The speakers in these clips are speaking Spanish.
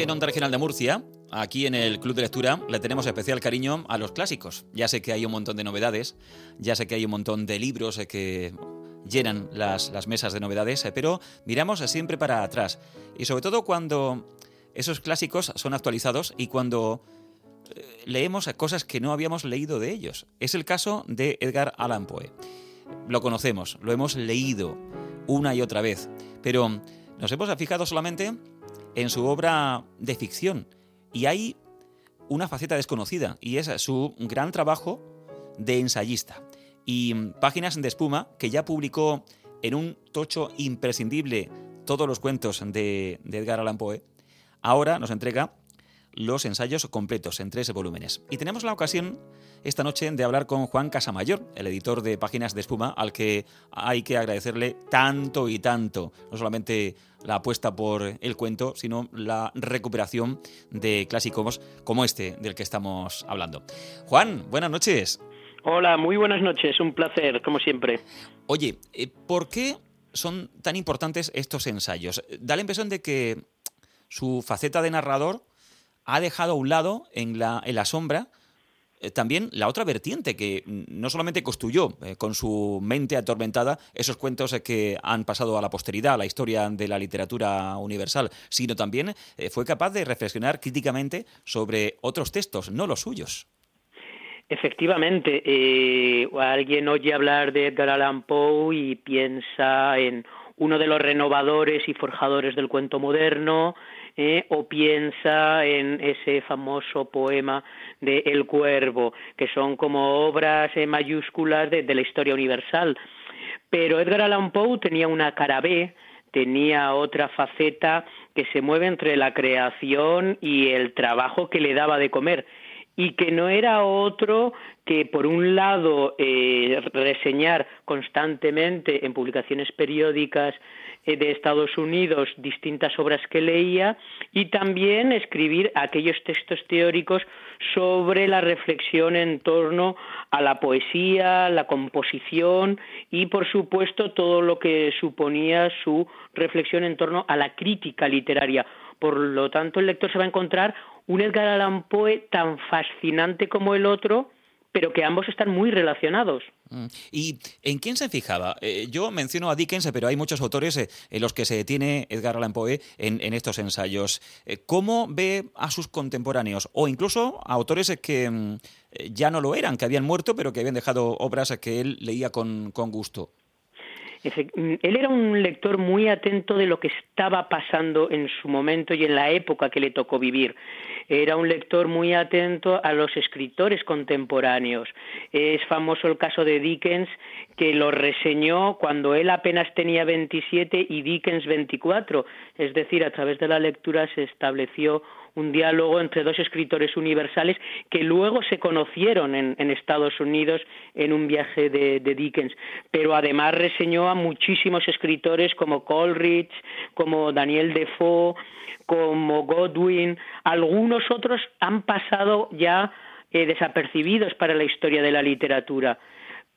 En Onda Regional de Murcia, aquí en el Club de Lectura, le tenemos especial cariño a los clásicos. Ya sé que hay un montón de novedades, ya sé que hay un montón de libros eh, que llenan las, las mesas de novedades, eh, pero miramos siempre para atrás. Y sobre todo cuando esos clásicos son actualizados y cuando eh, leemos cosas que no habíamos leído de ellos. Es el caso de Edgar Allan Poe. Lo conocemos, lo hemos leído una y otra vez, pero nos hemos fijado solamente en su obra de ficción y hay una faceta desconocida y es su gran trabajo de ensayista. Y Páginas de Espuma, que ya publicó en un tocho imprescindible todos los cuentos de, de Edgar Allan Poe, ahora nos entrega los ensayos completos en tres volúmenes. Y tenemos la ocasión esta noche de hablar con Juan Casamayor, el editor de Páginas de Espuma, al que hay que agradecerle tanto y tanto, no solamente la apuesta por el cuento, sino la recuperación de clásicos como este del que estamos hablando. Juan, buenas noches. Hola, muy buenas noches, un placer, como siempre. Oye, eh, ¿por qué son tan importantes estos ensayos? Da la impresión de que su faceta de narrador ha dejado a un lado, en la, en la sombra, también la otra vertiente, que no solamente construyó eh, con su mente atormentada esos cuentos eh, que han pasado a la posteridad, a la historia de la literatura universal, sino también fue capaz de reflexionar críticamente sobre otros textos, no los suyos. Efectivamente, alguien oye hablar de Edgar Allan Poe y piensa en uno de los renovadores y forjadores del cuento moderno, ¿eh? o piensa en ese famoso poema de El Cuervo, que son como obras eh, mayúsculas de, la historia universal. Pero Edgar Allan Poe tenía una cara B, tenía otra faceta que se mueve entre la creación y el trabajo que le daba de comer y que no era otro que por un lado eh, reseñar constantemente en publicaciones periódicas eh, de Estados Unidos distintas obras que leía y también escribir aquellos textos teóricos sobre la reflexión en torno a la poesía, la composición y, por supuesto, todo lo que suponía su reflexión en torno a la crítica literaria. Por lo tanto, el lector se va a encontrar un Edgar Allan Poe tan fascinante como el otro, pero que ambos están muy relacionados. Mm. ¿Y en quién se fijaba? Eh, yo menciono a Dickens, pero hay muchos autores eh, en los que se detiene Edgar Allan Poe en, estos ensayos. Eh, ¿Cómo ve a sus contemporáneos o incluso a autores que mm, ya no lo eran, que habían muerto, pero que habían dejado obras que él leía con, con gusto? Mm, él era un lector muy atento de lo que estaba pasando en su momento y en la época que le tocó vivir. Era un lector muy atento a los escritores contemporáneos. Es famoso el caso de Dickens, que lo reseñó cuando él apenas tenía 27 y Dickens 24. Es decir, a través de la lectura se estableció un diálogo entre dos escritores universales que luego se conocieron en, Estados Unidos en un viaje de, Dickens, pero además reseñó a muchísimos escritores como Coleridge, como Daniel Defoe, como Godwin, algunos otros han pasado ya eh, desapercibidos para la historia de la literatura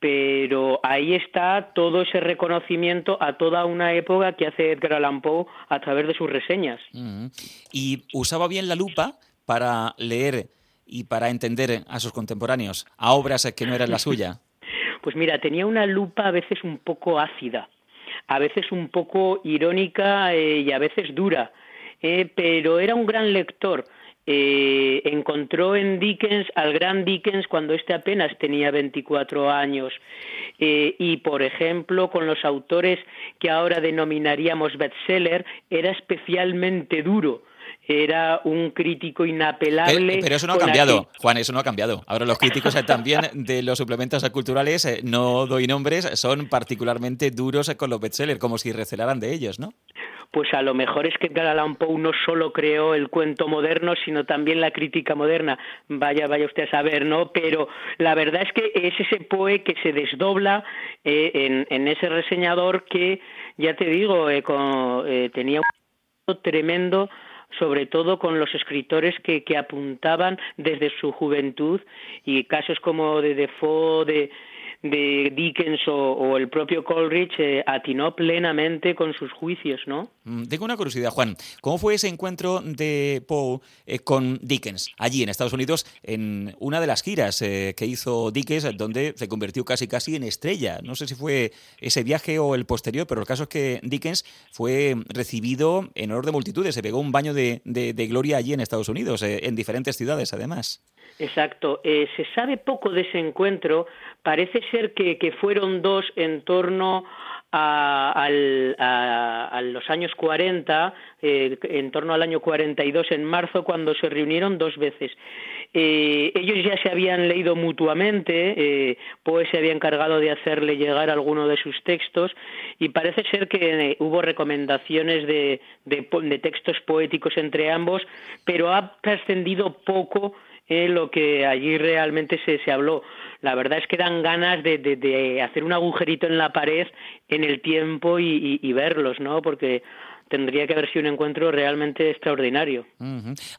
pero ahí está todo ese reconocimiento a toda una época que hace Edgar Allan Poe a través de sus reseñas. Y usaba bien la lupa para leer y para entender a sus contemporáneos, a obras que no eran la suya. Pues mira, tenía una lupa a veces un poco ácida, a veces un poco irónica eh, y a veces dura, eh, pero era un gran lector eh, encontró en Dickens al gran Dickens cuando éste apenas tenía 24 años. Eh, y, por ejemplo, con los autores que ahora denominaríamos bestseller, era especialmente duro era un crítico inapelable. Pero, eso no ha cambiado, Juan, eso no ha cambiado. Ahora los críticos eh, también de los suplementos culturales, eh, no doy nombres, son particularmente duros con los bestsellers, como si recelaran de ellos, ¿no? Pues a lo mejor es que Edgar Poe no solo creó el cuento moderno, sino también la crítica moderna. Vaya, vaya usted a saber, ¿no? Pero la verdad es que es ese Poe que se desdobla eh, en, ese reseñador que, ya te digo, tenía un tremendo sobre todo con los escritores que, apuntaban desde su juventud y casos como de Defoe, de, de Dickens o, el propio Coleridge eh, atinó plenamente con sus juicios, ¿no? Mm, tengo una curiosidad, Juan. ¿Cómo fue ese encuentro de Poe eh, con Dickens allí en Estados Unidos en una de las giras eh, que hizo Dickens, donde se convirtió casi casi en estrella? No sé si fue ese viaje o el posterior, pero el caso es que Dickens fue recibido en honor de multitudes, se pegó un baño de, de gloria allí en Estados Unidos, en diferentes ciudades además. Exacto. Eh, se sabe poco de ese encuentro. Parece ser que, que fueron dos en torno a, a, los años 40, eh, en torno al año 42, en marzo, cuando se reunieron dos veces. Eh, ellos ya se habían leído mutuamente, eh, Poe se había encargado de hacerle llegar alguno de sus textos y parece ser que eh, hubo recomendaciones de, de textos poéticos entre ambos, pero ha trascendido poco lo que allí realmente se, se habló. La verdad es que dan ganas de, de, hacer un agujerito en la pared en el tiempo y, y verlos, ¿no? Porque tendría que haber sido un encuentro realmente extraordinario.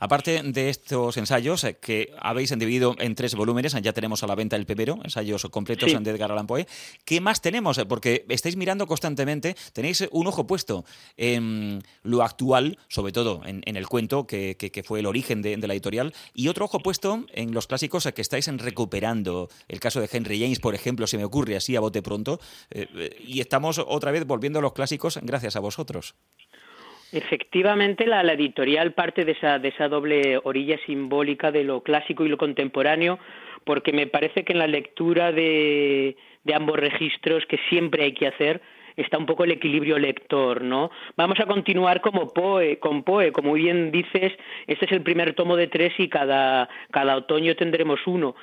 Aparte de estos ensayos eh, que habéis dividido en tres volúmenes, ya tenemos a la venta el primero, ensayos completos de Edgar Allan Poe. ¿Qué más tenemos? Porque estáis mirando constantemente, tenéis un ojo puesto en lo actual, sobre todo en, el cuento que, fue el origen de, la editorial, y otro ojo puesto en los clásicos que estáis recuperando. El caso de Henry James, por ejemplo, se me ocurre así a bote pronto, eh, eh, y estamos otra vez volviendo a los clásicos gracias a vosotros. Efectivamente, la, editorial parte de esa, de esa doble orilla simbólica de lo clásico y lo contemporáneo, porque me parece que en la lectura de, de ambos registros, que siempre hay que hacer, está un poco el equilibrio lector, ¿no? Vamos a continuar como Poe, con Poe, como bien dices, este es el primer tomo de tres y cada, cada otoño tendremos uno.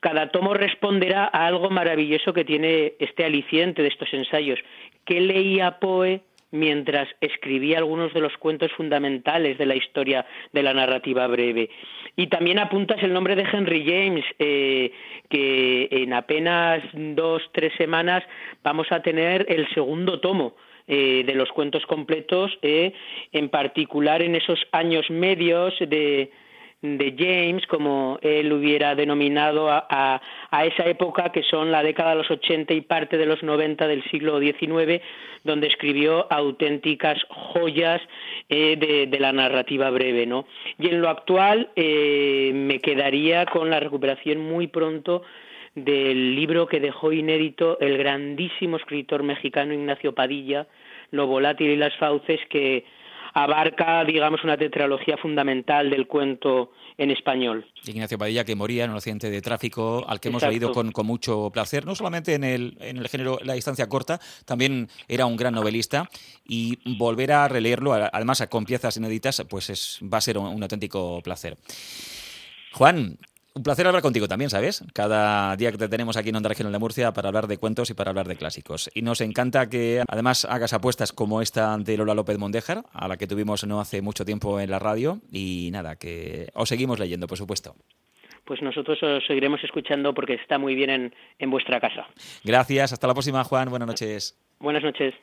Cada tomo responderá a algo maravilloso que tiene este aliciente de estos ensayos. ¿Qué leía Poe? Mientras escribía algunos de los cuentos fundamentales de la historia de la narrativa breve. Y también apuntas el nombre de Henry James, eh, que en apenas dos, tres semanas vamos a tener el segundo tomo. Eh, de los cuentos completos, eh, en particular en esos años medios de, de James, como él hubiera denominado a, esa época que son la década de los 80 y parte de los 90 del siglo XIX, donde escribió auténticas joyas eh, de, la narrativa breve. ¿no? Y en lo actual eh, me quedaría con la recuperación muy pronto del libro que dejó inédito el grandísimo escritor mexicano Ignacio Padilla, Lo volátil y las fauces, que abarca, digamos, una tetralogía fundamental del cuento en español. Ignacio Padilla, que moría en un accidente de tráfico, al que hemos leído con, mucho placer, no solamente en el, en el género La distancia corta, también era un gran novelista y volver a releerlo, además con piezas inéditas, pues es, va a ser un auténtico placer. Juan, un placer hablar contigo también, ¿sabes? Cada día que te tenemos aquí en Onda Regional de Murcia para hablar de cuentos y para hablar de clásicos. Y nos encanta que además hagas apuestas como esta de Lola López Mondejar, a la que tuvimos no hace mucho tiempo en la radio. Y nada, que os seguimos leyendo, por supuesto. Pues nosotros os seguiremos escuchando porque está muy bien en, en vuestra casa. Gracias, hasta la próxima, Juan. Buenas noches. Buenas noches.